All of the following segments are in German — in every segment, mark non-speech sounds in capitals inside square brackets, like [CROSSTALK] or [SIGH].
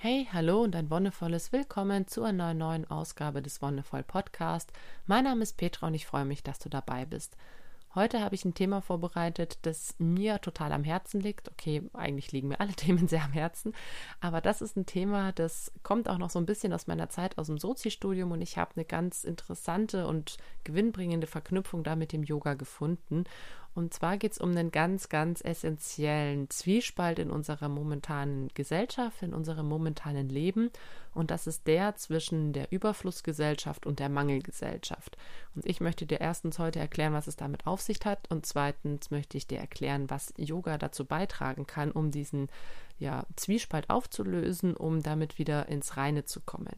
Hey, hallo und ein wundervolles Willkommen zu einer neuen Ausgabe des Wondervoll Podcast. Mein Name ist Petra und ich freue mich, dass du dabei bist. Heute habe ich ein Thema vorbereitet, das mir total am Herzen liegt. Okay, eigentlich liegen mir alle [LAUGHS] Themen sehr am Herzen, aber das ist ein Thema, das kommt auch noch so ein bisschen aus meiner Zeit aus dem Sozi-Studium und ich habe eine ganz interessante und gewinnbringende Verknüpfung da mit dem Yoga gefunden. Und zwar geht es um einen ganz, ganz essentiellen Zwiespalt in unserer momentanen Gesellschaft, in unserem momentanen Leben. Und das ist der zwischen der Überflussgesellschaft und der Mangelgesellschaft. Und ich möchte dir erstens heute erklären, was es damit auf sich hat. Und zweitens möchte ich dir erklären, was Yoga dazu beitragen kann, um diesen ja, Zwiespalt aufzulösen, um damit wieder ins Reine zu kommen.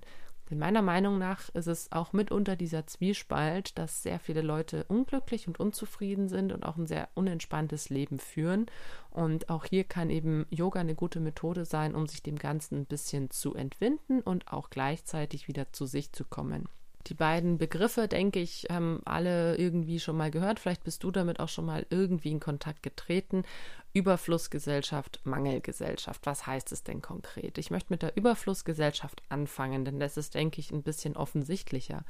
Denn meiner Meinung nach ist es auch mitunter dieser Zwiespalt, dass sehr viele Leute unglücklich und unzufrieden sind und auch ein sehr unentspanntes Leben führen. Und auch hier kann eben Yoga eine gute Methode sein, um sich dem Ganzen ein bisschen zu entwinden und auch gleichzeitig wieder zu sich zu kommen. Die beiden Begriffe, denke ich, haben alle irgendwie schon mal gehört. Vielleicht bist du damit auch schon mal irgendwie in Kontakt getreten. Überflussgesellschaft, Mangelgesellschaft. Was heißt es denn konkret? Ich möchte mit der Überflussgesellschaft anfangen, denn das ist, denke ich, ein bisschen offensichtlicher.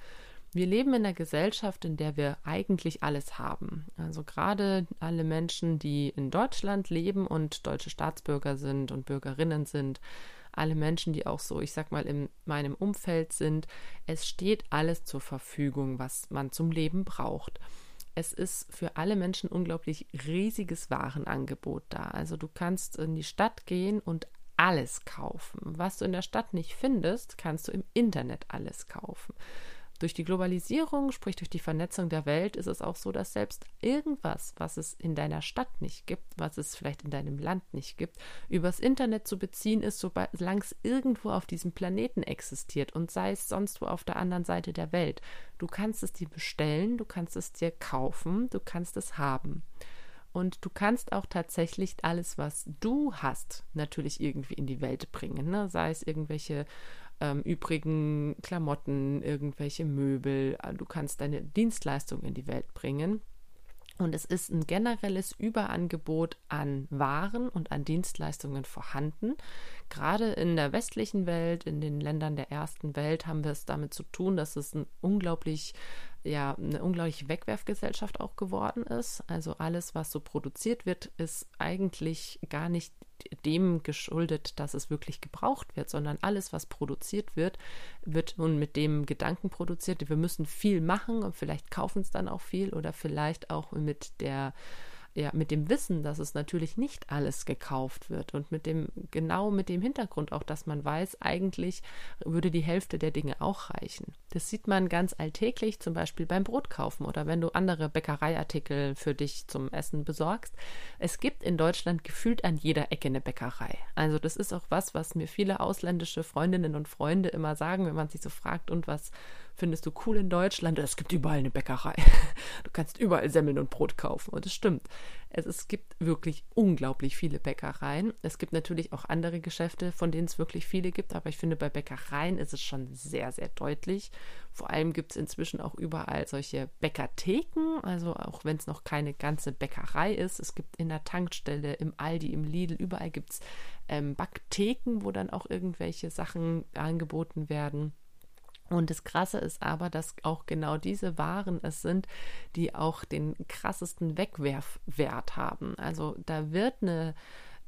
Wir leben in einer Gesellschaft, in der wir eigentlich alles haben. Also gerade alle Menschen, die in Deutschland leben und deutsche Staatsbürger sind und Bürgerinnen sind, alle Menschen, die auch so, ich sag mal, in meinem Umfeld sind. Es steht alles zur Verfügung, was man zum Leben braucht. Es ist für alle Menschen unglaublich riesiges Warenangebot da. Also du kannst in die Stadt gehen und alles kaufen. Was du in der Stadt nicht findest, kannst du im Internet alles kaufen. Durch die Globalisierung, sprich durch die Vernetzung der Welt, ist es auch so, dass selbst irgendwas, was es in deiner Stadt nicht gibt, was es vielleicht in deinem Land nicht gibt, übers Internet zu beziehen ist, solange es irgendwo auf diesem Planeten existiert und sei es sonst wo auf der anderen Seite der Welt. Du kannst es dir bestellen, du kannst es dir kaufen, du kannst es haben. Und du kannst auch tatsächlich alles, was du hast, natürlich irgendwie in die Welt bringen. Ne? Sei es irgendwelche ähm, übrigen Klamotten, irgendwelche Möbel. Äh, du kannst deine Dienstleistung in die Welt bringen. Und es ist ein generelles Überangebot an Waren und an Dienstleistungen vorhanden. Gerade in der westlichen Welt, in den Ländern der ersten Welt, haben wir es damit zu tun, dass es ein unglaublich ja eine unglaubliche Wegwerfgesellschaft auch geworden ist. Also alles, was so produziert wird, ist eigentlich gar nicht dem geschuldet, dass es wirklich gebraucht wird, sondern alles, was produziert wird, wird nun mit dem Gedanken produziert, wir müssen viel machen und vielleicht kaufen es dann auch viel oder vielleicht auch mit der ja, mit dem Wissen, dass es natürlich nicht alles gekauft wird und mit dem, genau mit dem Hintergrund auch, dass man weiß, eigentlich würde die Hälfte der Dinge auch reichen. Das sieht man ganz alltäglich, zum Beispiel beim Brotkaufen oder wenn du andere Bäckereiartikel für dich zum Essen besorgst. Es gibt in Deutschland gefühlt an jeder Ecke eine Bäckerei. Also das ist auch was, was mir viele ausländische Freundinnen und Freunde immer sagen, wenn man sich so fragt, und was findest du cool in Deutschland? Es gibt überall eine Bäckerei. [LAUGHS] Du kannst überall Semmeln und Brot kaufen. Und es stimmt. Es, es gibt wirklich unglaublich viele Bäckereien. Es gibt natürlich auch andere Geschäfte, von denen es wirklich viele gibt. Aber ich finde, bei Bäckereien ist es schon sehr, sehr deutlich. Vor allem gibt es inzwischen auch überall solche Bäckertheken. Also auch wenn es noch keine ganze Bäckerei ist. Es gibt in der Tankstelle, im Aldi, im Lidl, überall gibt es ähm, Backtheken, wo dann auch irgendwelche Sachen angeboten werden. Und das Krasse ist aber, dass auch genau diese Waren es sind, die auch den krassesten Wegwerfwert haben. Also da wird eine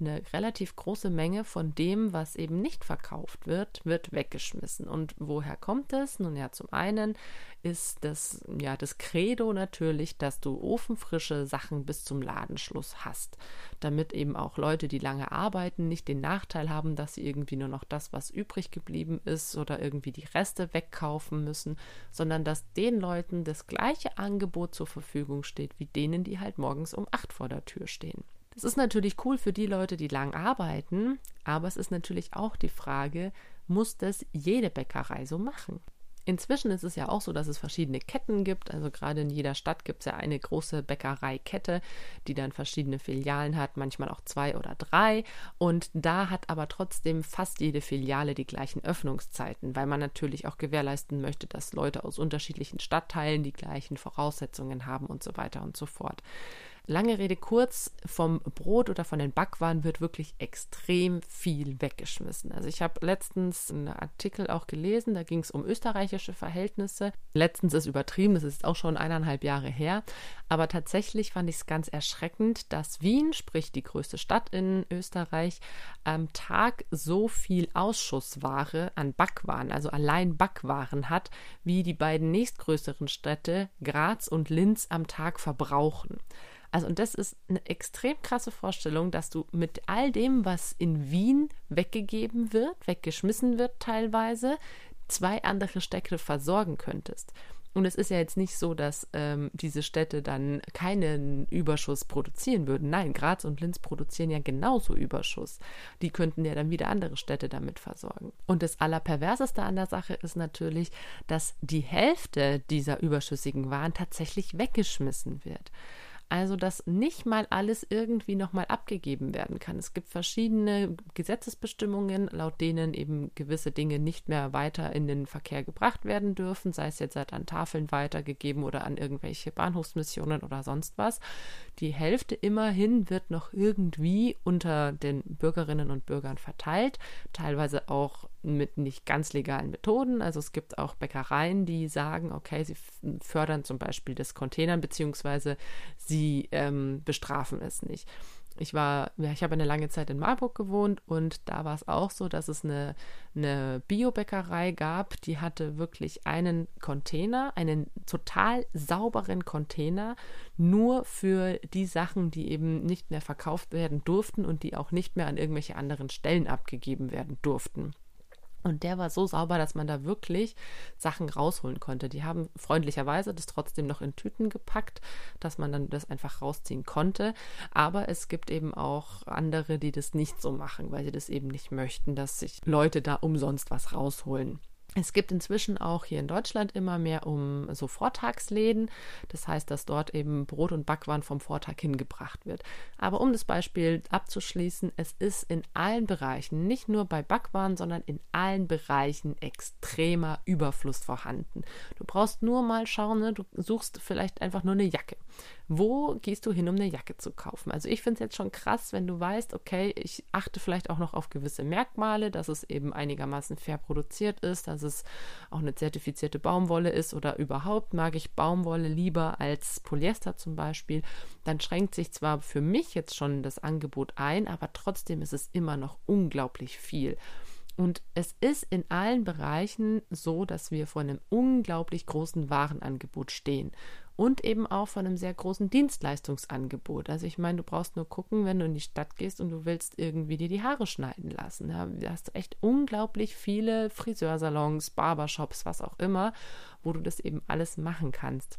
eine relativ große Menge von dem, was eben nicht verkauft wird, wird weggeschmissen. Und woher kommt es? Nun ja, zum einen ist das, ja, das Credo natürlich, dass du ofenfrische Sachen bis zum Ladenschluss hast, damit eben auch Leute, die lange arbeiten, nicht den Nachteil haben, dass sie irgendwie nur noch das, was übrig geblieben ist oder irgendwie die Reste wegkaufen müssen, sondern dass den Leuten das gleiche Angebot zur Verfügung steht, wie denen, die halt morgens um acht vor der Tür stehen. Das ist natürlich cool für die Leute, die lang arbeiten, aber es ist natürlich auch die Frage, muss das jede Bäckerei so machen? Inzwischen ist es ja auch so, dass es verschiedene Ketten gibt. Also gerade in jeder Stadt gibt es ja eine große Bäckereikette, die dann verschiedene Filialen hat, manchmal auch zwei oder drei. Und da hat aber trotzdem fast jede Filiale die gleichen Öffnungszeiten, weil man natürlich auch gewährleisten möchte, dass Leute aus unterschiedlichen Stadtteilen die gleichen Voraussetzungen haben und so weiter und so fort. Lange Rede kurz, vom Brot oder von den Backwaren wird wirklich extrem viel weggeschmissen. Also ich habe letztens einen Artikel auch gelesen, da ging es um österreichische Verhältnisse. Letztens ist übertrieben, das ist auch schon eineinhalb Jahre her. Aber tatsächlich fand ich es ganz erschreckend, dass Wien, sprich die größte Stadt in Österreich, am Tag so viel Ausschussware an Backwaren, also allein Backwaren hat, wie die beiden nächstgrößeren Städte Graz und Linz am Tag verbrauchen. Also, und das ist eine extrem krasse Vorstellung, dass du mit all dem, was in Wien weggegeben wird, weggeschmissen wird teilweise, zwei andere Städte versorgen könntest. Und es ist ja jetzt nicht so, dass ähm, diese Städte dann keinen Überschuss produzieren würden. Nein, Graz und Linz produzieren ja genauso Überschuss. Die könnten ja dann wieder andere Städte damit versorgen. Und das Allerperverseste an der Sache ist natürlich, dass die Hälfte dieser überschüssigen Waren tatsächlich weggeschmissen wird. Also, dass nicht mal alles irgendwie nochmal abgegeben werden kann. Es gibt verschiedene Gesetzesbestimmungen, laut denen eben gewisse Dinge nicht mehr weiter in den Verkehr gebracht werden dürfen, sei es jetzt halt an Tafeln weitergegeben oder an irgendwelche Bahnhofsmissionen oder sonst was. Die Hälfte immerhin wird noch irgendwie unter den Bürgerinnen und Bürgern verteilt, teilweise auch mit nicht ganz legalen Methoden. Also es gibt auch Bäckereien, die sagen, okay, sie fördern zum Beispiel das Containern, beziehungsweise sie ähm, bestrafen es nicht. Ich war, ja, ich habe eine lange Zeit in Marburg gewohnt und da war es auch so, dass es eine, eine Biobäckerei gab, die hatte wirklich einen Container, einen total sauberen Container, nur für die Sachen, die eben nicht mehr verkauft werden durften und die auch nicht mehr an irgendwelche anderen Stellen abgegeben werden durften. Und der war so sauber, dass man da wirklich Sachen rausholen konnte. Die haben freundlicherweise das trotzdem noch in Tüten gepackt, dass man dann das einfach rausziehen konnte. Aber es gibt eben auch andere, die das nicht so machen, weil sie das eben nicht möchten, dass sich Leute da umsonst was rausholen. Es gibt inzwischen auch hier in Deutschland immer mehr um so Vortagsläden. Das heißt, dass dort eben Brot und Backwaren vom Vortag hingebracht wird. Aber um das Beispiel abzuschließen, es ist in allen Bereichen, nicht nur bei Backwaren, sondern in allen Bereichen extremer Überfluss vorhanden. Du brauchst nur mal schauen, ne? du suchst vielleicht einfach nur eine Jacke. Wo gehst du hin, um eine Jacke zu kaufen? Also ich finde es jetzt schon krass, wenn du weißt, okay, ich achte vielleicht auch noch auf gewisse Merkmale, dass es eben einigermaßen fair produziert ist, dass es auch eine zertifizierte Baumwolle ist oder überhaupt mag ich Baumwolle lieber als Polyester zum Beispiel. Dann schränkt sich zwar für mich jetzt schon das Angebot ein, aber trotzdem ist es immer noch unglaublich viel. Und es ist in allen Bereichen so, dass wir vor einem unglaublich großen Warenangebot stehen und eben auch von einem sehr großen Dienstleistungsangebot. Also ich meine, du brauchst nur gucken, wenn du in die Stadt gehst und du willst irgendwie dir die Haare schneiden lassen. Du hast echt unglaublich viele Friseursalons, Barbershops, was auch immer, wo du das eben alles machen kannst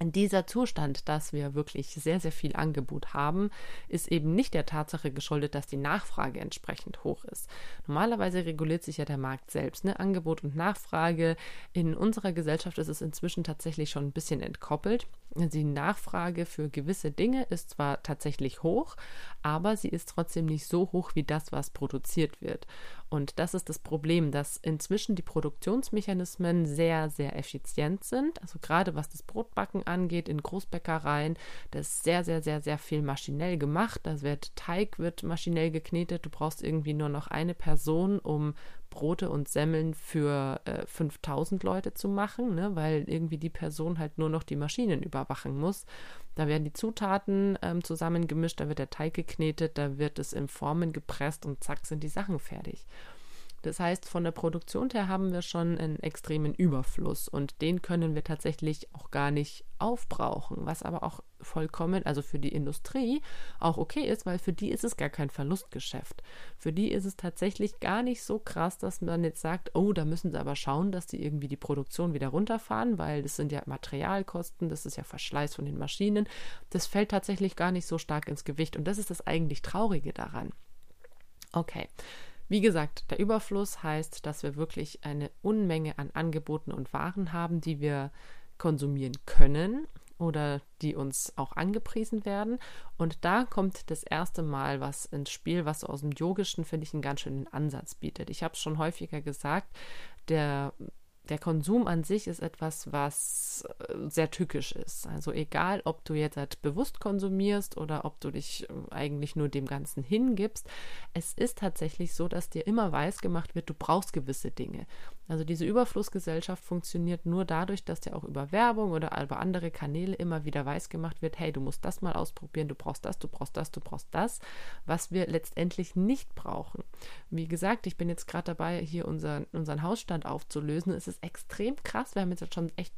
dieser Zustand, dass wir wirklich sehr, sehr viel Angebot haben, ist eben nicht der Tatsache geschuldet, dass die Nachfrage entsprechend hoch ist. Normalerweise reguliert sich ja der Markt selbst. Ne? Angebot und Nachfrage. In unserer Gesellschaft ist es inzwischen tatsächlich schon ein bisschen entkoppelt. Die Nachfrage für gewisse Dinge ist zwar tatsächlich hoch, aber sie ist trotzdem nicht so hoch wie das, was produziert wird. Und das ist das Problem, dass inzwischen die Produktionsmechanismen sehr, sehr effizient sind. Also gerade was das Brotbacken angeht in Großbäckereien, da ist sehr, sehr, sehr, sehr viel maschinell gemacht. Da wird Teig wird maschinell geknetet. Du brauchst irgendwie nur noch eine Person, um Brote und Semmeln für äh, 5000 Leute zu machen, ne, weil irgendwie die Person halt nur noch die Maschinen überwachen muss. Da werden die Zutaten ähm, zusammengemischt, da wird der Teig geknetet, da wird es in Formen gepresst und zack sind die Sachen fertig. Das heißt, von der Produktion her haben wir schon einen extremen Überfluss und den können wir tatsächlich auch gar nicht aufbrauchen, was aber auch vollkommen, also für die Industrie auch okay ist, weil für die ist es gar kein Verlustgeschäft. Für die ist es tatsächlich gar nicht so krass, dass man jetzt sagt, oh, da müssen sie aber schauen, dass sie irgendwie die Produktion wieder runterfahren, weil das sind ja Materialkosten, das ist ja Verschleiß von den Maschinen. Das fällt tatsächlich gar nicht so stark ins Gewicht und das ist das eigentlich Traurige daran. Okay. Wie gesagt, der Überfluss heißt, dass wir wirklich eine Unmenge an Angeboten und Waren haben, die wir konsumieren können oder die uns auch angepriesen werden. Und da kommt das erste Mal was ins Spiel, was aus dem Yogischen, finde ich, einen ganz schönen Ansatz bietet. Ich habe es schon häufiger gesagt, der der Konsum an sich ist etwas, was äh, sehr tückisch ist. Also egal, ob du jetzt halt bewusst konsumierst oder ob du dich äh, eigentlich nur dem Ganzen hingibst, es ist tatsächlich so, dass dir immer weiß gemacht wird, du brauchst gewisse Dinge. Also diese Überflussgesellschaft funktioniert nur dadurch, dass dir auch über Werbung oder über andere Kanäle immer wieder weiß gemacht wird, hey, du musst das mal ausprobieren, du brauchst das, du brauchst das, du brauchst das, was wir letztendlich nicht brauchen. Wie gesagt, ich bin jetzt gerade dabei, hier unseren, unseren Hausstand aufzulösen. Es ist extrem krass. Wir haben jetzt schon echt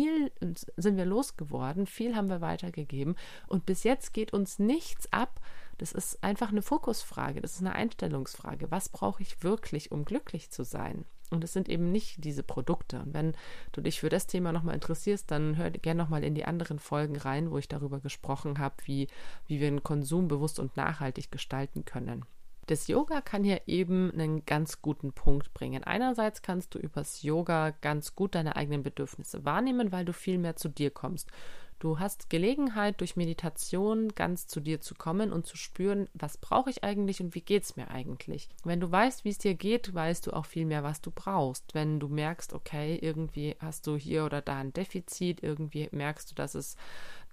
viel, sind wir losgeworden, viel haben wir weitergegeben und bis jetzt geht uns nichts ab. Das ist einfach eine Fokusfrage, das ist eine Einstellungsfrage. Was brauche ich wirklich, um glücklich zu sein? Und es sind eben nicht diese Produkte. Und wenn du dich für das Thema nochmal interessierst, dann hör gerne nochmal in die anderen Folgen rein, wo ich darüber gesprochen habe, wie, wie wir den Konsum bewusst und nachhaltig gestalten können. Das Yoga kann hier eben einen ganz guten Punkt bringen. Einerseits kannst du übers Yoga ganz gut deine eigenen Bedürfnisse wahrnehmen, weil du viel mehr zu dir kommst. Du hast Gelegenheit, durch Meditation ganz zu dir zu kommen und zu spüren, was brauche ich eigentlich und wie geht es mir eigentlich. Wenn du weißt, wie es dir geht, weißt du auch viel mehr, was du brauchst. Wenn du merkst, okay, irgendwie hast du hier oder da ein Defizit, irgendwie merkst du, dass es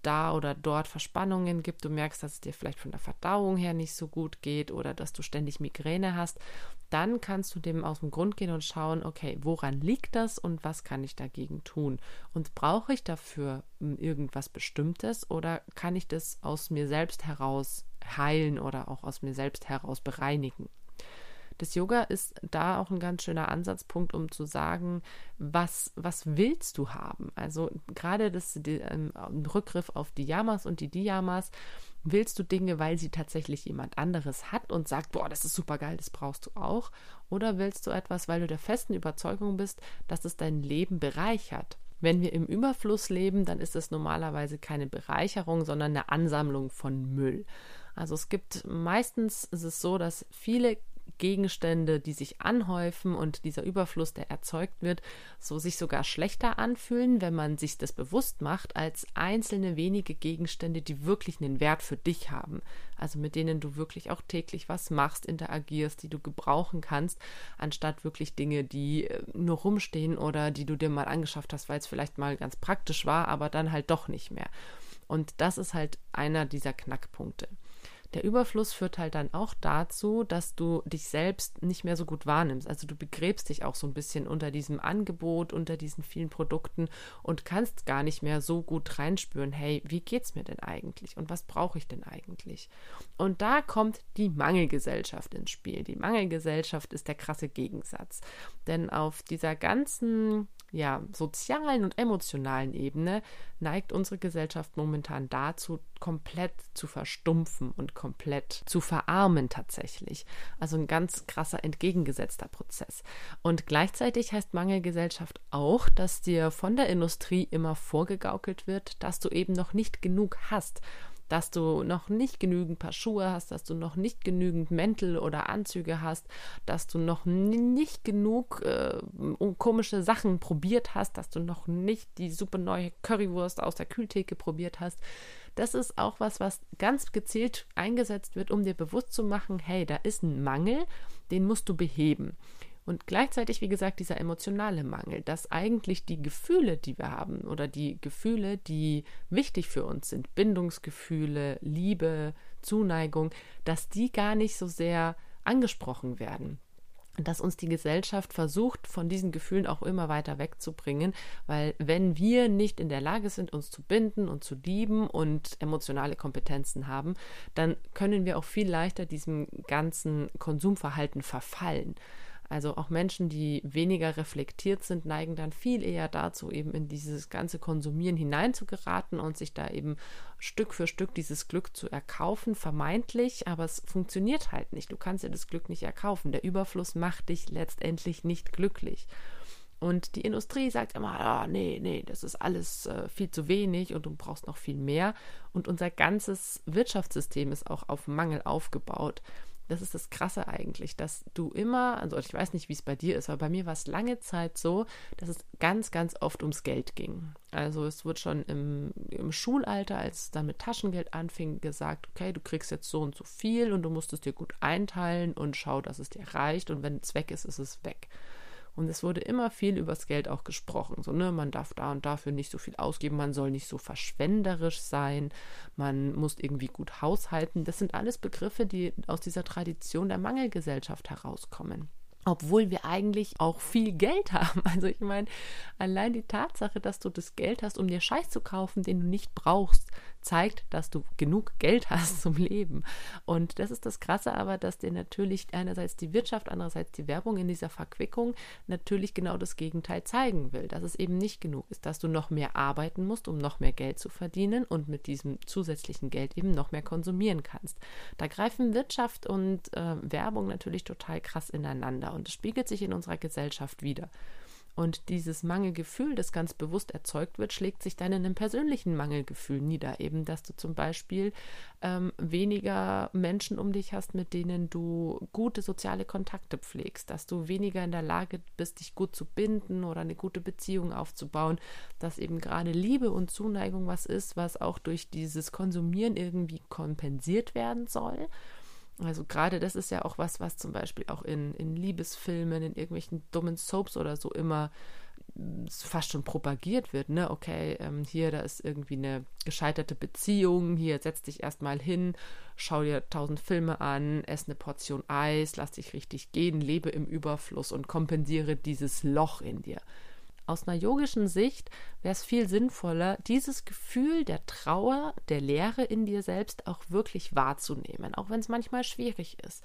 da oder dort Verspannungen gibt, du merkst, dass es dir vielleicht von der Verdauung her nicht so gut geht oder dass du ständig Migräne hast, dann kannst du dem aus dem Grund gehen und schauen, okay, woran liegt das und was kann ich dagegen tun? Und brauche ich dafür hm, irgendwas Bestimmtes oder kann ich das aus mir selbst heraus heilen oder auch aus mir selbst heraus bereinigen? Das Yoga ist da auch ein ganz schöner Ansatzpunkt, um zu sagen, was, was willst du haben? Also gerade das die, ähm, Rückgriff auf die Yamas und die Diyamas, willst du Dinge, weil sie tatsächlich jemand anderes hat und sagt, boah, das ist super geil, das brauchst du auch? Oder willst du etwas, weil du der festen Überzeugung bist, dass es dein Leben bereichert? Wenn wir im Überfluss leben, dann ist es normalerweise keine Bereicherung, sondern eine Ansammlung von Müll. Also es gibt meistens ist es so, dass viele Gegenstände, die sich anhäufen und dieser Überfluss, der erzeugt wird, so sich sogar schlechter anfühlen, wenn man sich das bewusst macht, als einzelne wenige Gegenstände, die wirklich einen Wert für dich haben. Also mit denen du wirklich auch täglich was machst, interagierst, die du gebrauchen kannst, anstatt wirklich Dinge, die äh, nur rumstehen oder die du dir mal angeschafft hast, weil es vielleicht mal ganz praktisch war, aber dann halt doch nicht mehr. Und das ist halt einer dieser Knackpunkte. Der Überfluss führt halt dann auch dazu, dass du dich selbst nicht mehr so gut wahrnimmst. Also du begräbst dich auch so ein bisschen unter diesem Angebot, unter diesen vielen Produkten und kannst gar nicht mehr so gut reinspüren, hey, wie geht's mir denn eigentlich und was brauche ich denn eigentlich? Und da kommt die Mangelgesellschaft ins Spiel. Die Mangelgesellschaft ist der krasse Gegensatz. Denn auf dieser ganzen ja, sozialen und emotionalen Ebene neigt unsere Gesellschaft momentan dazu, komplett zu verstumpfen und komplett zu verarmen tatsächlich. Also ein ganz krasser entgegengesetzter Prozess. Und gleichzeitig heißt Mangelgesellschaft auch, dass dir von der Industrie immer vorgegaukelt wird, dass du eben noch nicht genug hast dass du noch nicht genügend Paar Schuhe hast, dass du noch nicht genügend Mäntel oder Anzüge hast, dass du noch nicht genug äh, komische Sachen probiert hast, dass du noch nicht die super neue Currywurst aus der Kühltheke probiert hast. Das ist auch was, was ganz gezielt eingesetzt wird, um dir bewusst zu machen, hey, da ist ein Mangel, den musst du beheben. Und gleichzeitig, wie gesagt, dieser emotionale Mangel, dass eigentlich die Gefühle, die wir haben oder die Gefühle, die wichtig für uns sind, Bindungsgefühle, Liebe, Zuneigung, dass die gar nicht so sehr angesprochen werden dass uns die Gesellschaft versucht, von diesen Gefühlen auch immer weiter wegzubringen, weil wenn wir nicht in der Lage sind, uns zu binden und zu lieben und emotionale Kompetenzen haben, dann können wir auch viel leichter diesem ganzen Konsumverhalten verfallen. Also auch Menschen, die weniger reflektiert sind, neigen dann viel eher dazu, eben in dieses ganze Konsumieren hineinzugeraten und sich da eben Stück für Stück dieses Glück zu erkaufen, vermeintlich, aber es funktioniert halt nicht. Du kannst dir das Glück nicht erkaufen. Der Überfluss macht dich letztendlich nicht glücklich. Und die Industrie sagt immer, ah, nee, nee, das ist alles äh, viel zu wenig und du brauchst noch viel mehr. Und unser ganzes Wirtschaftssystem ist auch auf Mangel aufgebaut das ist das Krasse eigentlich, dass du immer, also ich weiß nicht, wie es bei dir ist, aber bei mir war es lange Zeit so, dass es ganz, ganz oft ums Geld ging. Also es wurde schon im, im Schulalter, als es dann mit Taschengeld anfing, gesagt, okay, du kriegst jetzt so und so viel und du musst es dir gut einteilen und schau, dass es dir reicht und wenn es weg ist, ist es weg. Und es wurde immer viel übers Geld auch gesprochen. So, ne, man darf da und dafür nicht so viel ausgeben, man soll nicht so verschwenderisch sein, man muss irgendwie gut haushalten. Das sind alles Begriffe, die aus dieser Tradition der Mangelgesellschaft herauskommen obwohl wir eigentlich auch viel Geld haben. [LAUGHS] Also ich meine, allein die Tatsache, dass du das Geld hast, um dir Scheiß zu kaufen, den du nicht brauchst, zeigt, dass du genug Geld hast zum Leben. Und das ist das Krasse aber, dass dir natürlich einerseits die Wirtschaft, andererseits die Werbung in dieser Verquickung natürlich genau das Gegenteil zeigen will, dass es eben nicht genug ist, dass du noch mehr arbeiten musst, um noch mehr Geld zu verdienen und mit diesem zusätzlichen Geld eben noch mehr konsumieren kannst. Da greifen Wirtschaft und äh, Werbung natürlich total krass ineinander und es spiegelt sich in unserer Gesellschaft wieder. Und dieses Mangelgefühl, das ganz bewusst erzeugt wird, schlägt sich dann in einem persönlichen Mangelgefühl nieder. Eben, dass du zum Beispiel ähm, weniger Menschen um dich hast, mit denen du gute soziale Kontakte pflegst, dass du weniger in der Lage bist, dich gut zu binden oder eine gute Beziehung aufzubauen, dass eben gerade Liebe und Zuneigung was ist, was auch durch dieses Konsumieren irgendwie kompensiert werden soll. Also gerade das ist ja auch was, was zum Beispiel auch in, in Liebesfilmen, in irgendwelchen dummen Soaps oder so immer fast schon propagiert wird, ne? Okay, ähm, hier, da ist irgendwie eine gescheiterte Beziehung, hier setz dich erstmal hin, schau dir tausend Filme an, ess eine Portion Eis, lass dich richtig gehen, lebe im Überfluss und kompensiere dieses Loch in dir. Aus einer yogischen Sicht wäre es viel sinnvoller, dieses Gefühl der Trauer, der Leere in dir selbst auch wirklich wahrzunehmen, auch wenn es manchmal schwierig ist.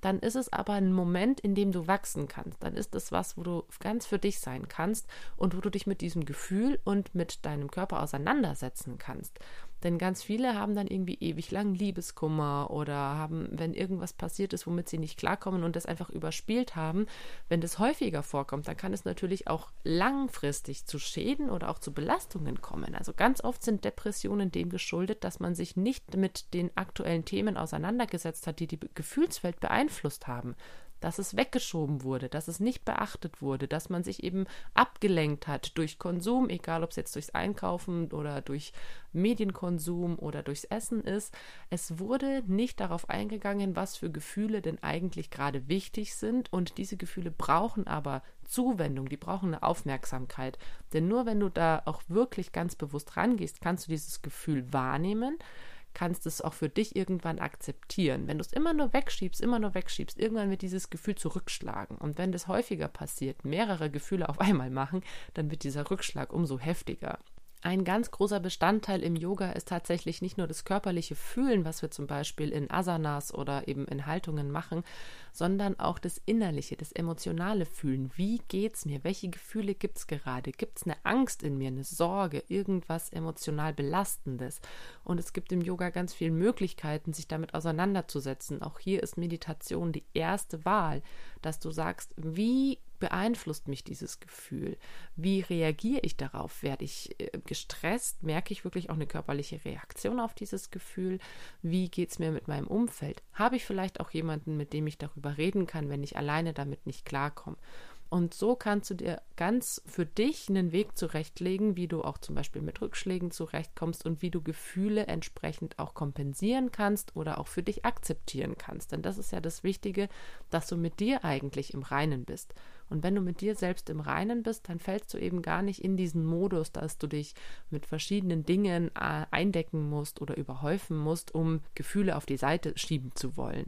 Dann ist es aber ein Moment, in dem du wachsen kannst. Dann ist es was, wo du ganz für dich sein kannst und wo du dich mit diesem Gefühl und mit deinem Körper auseinandersetzen kannst. Denn ganz viele haben dann irgendwie ewig lang Liebeskummer oder haben, wenn irgendwas passiert ist, womit sie nicht klarkommen und das einfach überspielt haben, wenn das häufiger vorkommt, dann kann es natürlich auch langfristig zu Schäden oder auch zu Belastungen kommen. Also ganz oft sind Depressionen dem geschuldet, dass man sich nicht mit den aktuellen Themen auseinandergesetzt hat, die die Gefühlswelt beeinflusst haben dass es weggeschoben wurde, dass es nicht beachtet wurde, dass man sich eben abgelenkt hat durch Konsum, egal ob es jetzt durchs Einkaufen oder durch Medienkonsum oder durchs Essen ist. Es wurde nicht darauf eingegangen, was für Gefühle denn eigentlich gerade wichtig sind und diese Gefühle brauchen aber Zuwendung, die brauchen eine Aufmerksamkeit. Denn nur wenn du da auch wirklich ganz bewusst rangehst, kannst du dieses Gefühl wahrnehmen kannst es auch für dich irgendwann akzeptieren. Wenn du es immer nur wegschiebst, immer nur wegschiebst, irgendwann wird dieses Gefühl zurückschlagen. Und wenn das häufiger passiert, mehrere Gefühle auf einmal machen, dann wird dieser Rückschlag umso heftiger. Ein ganz großer Bestandteil im Yoga ist tatsächlich nicht nur das körperliche Fühlen, was wir zum Beispiel in Asanas oder eben in Haltungen machen, sondern auch das innerliche, das emotionale Fühlen. Wie geht's mir? Welche Gefühle gibt's gerade? Gibt's eine Angst in mir, eine Sorge, irgendwas emotional belastendes? Und es gibt im Yoga ganz viele Möglichkeiten, sich damit auseinanderzusetzen. Auch hier ist Meditation die erste Wahl, dass du sagst, wie beeinflusst mich dieses Gefühl? Wie reagiere ich darauf? Werde ich äh, gestresst? Merke ich wirklich auch eine körperliche Reaktion auf dieses Gefühl? Wie geht es mir mit meinem Umfeld? Habe ich vielleicht auch jemanden, mit dem ich darüber reden kann, wenn ich alleine damit nicht klarkomme? Und so kannst du dir ganz für dich einen Weg zurechtlegen, wie du auch zum Beispiel mit Rückschlägen zurechtkommst und wie du Gefühle entsprechend auch kompensieren kannst oder auch für dich akzeptieren kannst. Denn das ist ja das Wichtige, dass du mit dir eigentlich im Reinen bist. Und wenn du mit dir selbst im Reinen bist, dann fällst du eben gar nicht in diesen Modus, dass du dich mit verschiedenen Dingen äh, eindecken musst oder überhäufen musst, um Gefühle auf die Seite schieben zu wollen.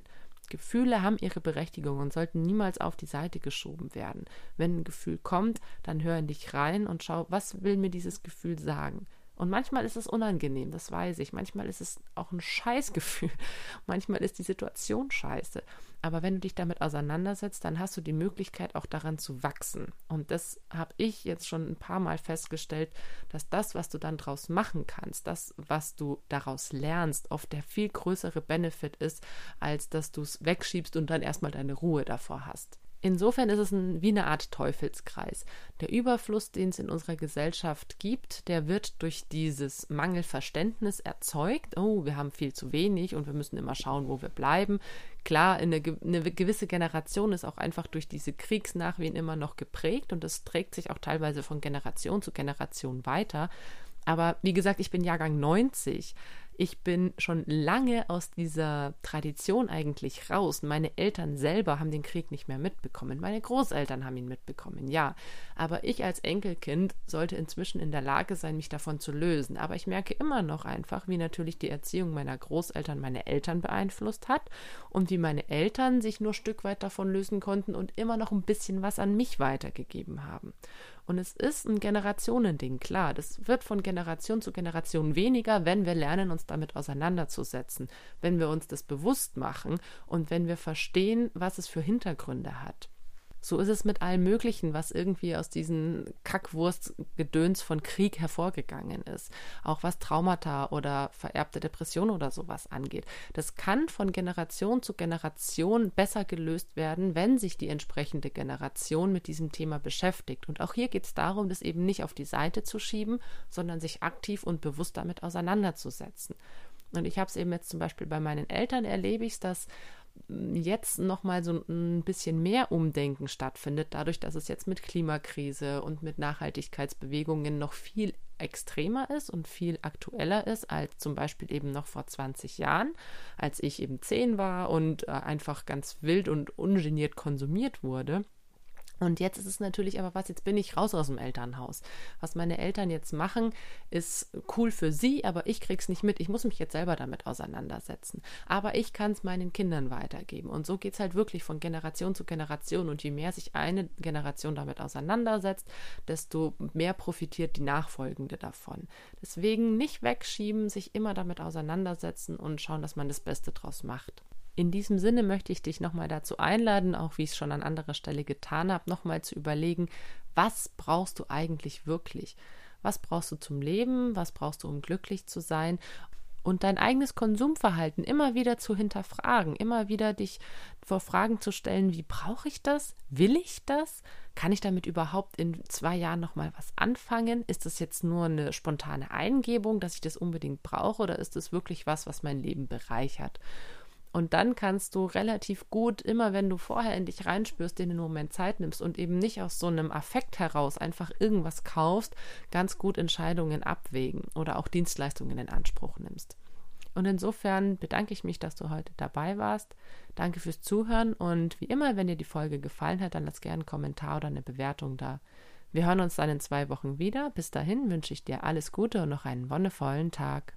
Gefühle haben ihre Berechtigung und sollten niemals auf die Seite geschoben werden. Wenn ein Gefühl kommt, dann hör in dich rein und schau, was will mir dieses Gefühl sagen? Und manchmal ist es unangenehm, das weiß ich. Manchmal ist es auch ein Scheißgefühl. [LAUGHS] Manchmal ist die Situation scheiße. Aber wenn du dich damit auseinandersetzt, dann hast du die Möglichkeit, auch daran zu wachsen. Und das habe ich jetzt schon ein paar Mal festgestellt, dass das, was du dann daraus machen kannst, das, was du daraus lernst, oft der viel größere Benefit ist, als dass du es wegschiebst und dann erstmal deine Ruhe davor hast. Insofern ist es ein, wie eine Art Teufelskreis. Der Überfluss, den es in unserer Gesellschaft gibt, der wird durch dieses Mangelverständnis erzeugt. Oh, wir haben viel zu wenig und wir müssen immer schauen, wo wir bleiben. Klar, eine, eine gewisse Generation ist auch einfach durch diese Kriegsnachwehen immer noch geprägt und das trägt sich auch teilweise von Generation zu Generation weiter. Aber wie gesagt, ich bin Jahrgang 90 Ich bin schon lange aus dieser Tradition eigentlich raus. Meine Eltern selber haben den Krieg nicht mehr mitbekommen. Meine Großeltern haben ihn mitbekommen, ja. Aber ich als Enkelkind sollte inzwischen in der Lage sein, mich davon zu lösen. Aber ich merke immer noch einfach, wie natürlich die Erziehung meiner Großeltern meine Eltern beeinflusst hat und wie meine Eltern sich nur Stück weit davon lösen konnten und immer noch ein bisschen was an mich weitergegeben haben. Und es ist ein Generationending, klar. Das wird von Generation zu Generation weniger, wenn wir lernen, uns damit auseinanderzusetzen, wenn wir uns das bewusst machen und wenn wir verstehen, was es für Hintergründe hat. So ist es mit allem Möglichen, was irgendwie aus diesen Kackwurstgedöns von Krieg hervorgegangen ist. Auch was Traumata oder vererbte Depression oder sowas angeht. Das kann von Generation zu Generation besser gelöst werden, wenn sich die entsprechende Generation mit diesem Thema beschäftigt. Und auch hier geht es darum, das eben nicht auf die Seite zu schieben, sondern sich aktiv und bewusst damit auseinanderzusetzen. Und ich habe es eben jetzt zum Beispiel bei meinen Eltern erlebe ich dass jetzt nochmal so ein bisschen mehr Umdenken stattfindet, dadurch, dass es jetzt mit Klimakrise und mit Nachhaltigkeitsbewegungen noch viel extremer ist und viel aktueller ist als zum Beispiel eben noch vor 20 Jahren, als ich eben 10 war und äh, einfach ganz wild und ungeniert konsumiert wurde. Und jetzt ist es natürlich aber was, jetzt bin ich raus aus dem Elternhaus. Was meine Eltern jetzt machen, ist cool für sie, aber ich krieg's nicht mit. Ich muss mich jetzt selber damit auseinandersetzen. Aber ich kann es meinen Kindern weitergeben. Und so geht es halt wirklich von Generation zu Generation. Und je mehr sich eine Generation damit auseinandersetzt, desto mehr profitiert die nachfolgende davon. Deswegen nicht wegschieben, sich immer damit auseinandersetzen und schauen, dass man das Beste draus macht. In diesem Sinne möchte ich dich nochmal dazu einladen, auch wie ich es schon an anderer Stelle getan habe, nochmal zu überlegen, was brauchst du eigentlich wirklich? Was brauchst du zum Leben? Was brauchst du, um glücklich zu sein? Und dein eigenes Konsumverhalten immer wieder zu hinterfragen, immer wieder dich vor Fragen zu stellen, wie brauche ich das? Will ich das? Kann ich damit überhaupt in zwei Jahren nochmal was anfangen? Ist das jetzt nur eine spontane Eingebung, dass ich das unbedingt brauche oder ist es wirklich was, was mein Leben bereichert? Und dann kannst du relativ gut, immer wenn du vorher in dich reinspürst, den Moment Zeit nimmst und eben nicht aus so einem Affekt heraus einfach irgendwas kaufst, ganz gut Entscheidungen abwägen oder auch Dienstleistungen in Anspruch nimmst. Und insofern bedanke ich mich, dass du heute dabei warst. Danke fürs Zuhören und wie immer, wenn dir die Folge gefallen hat, dann lass gerne einen Kommentar oder eine Bewertung da. Wir hören uns dann in zwei Wochen wieder. Bis dahin wünsche ich dir alles Gute und noch einen wonnevollen Tag.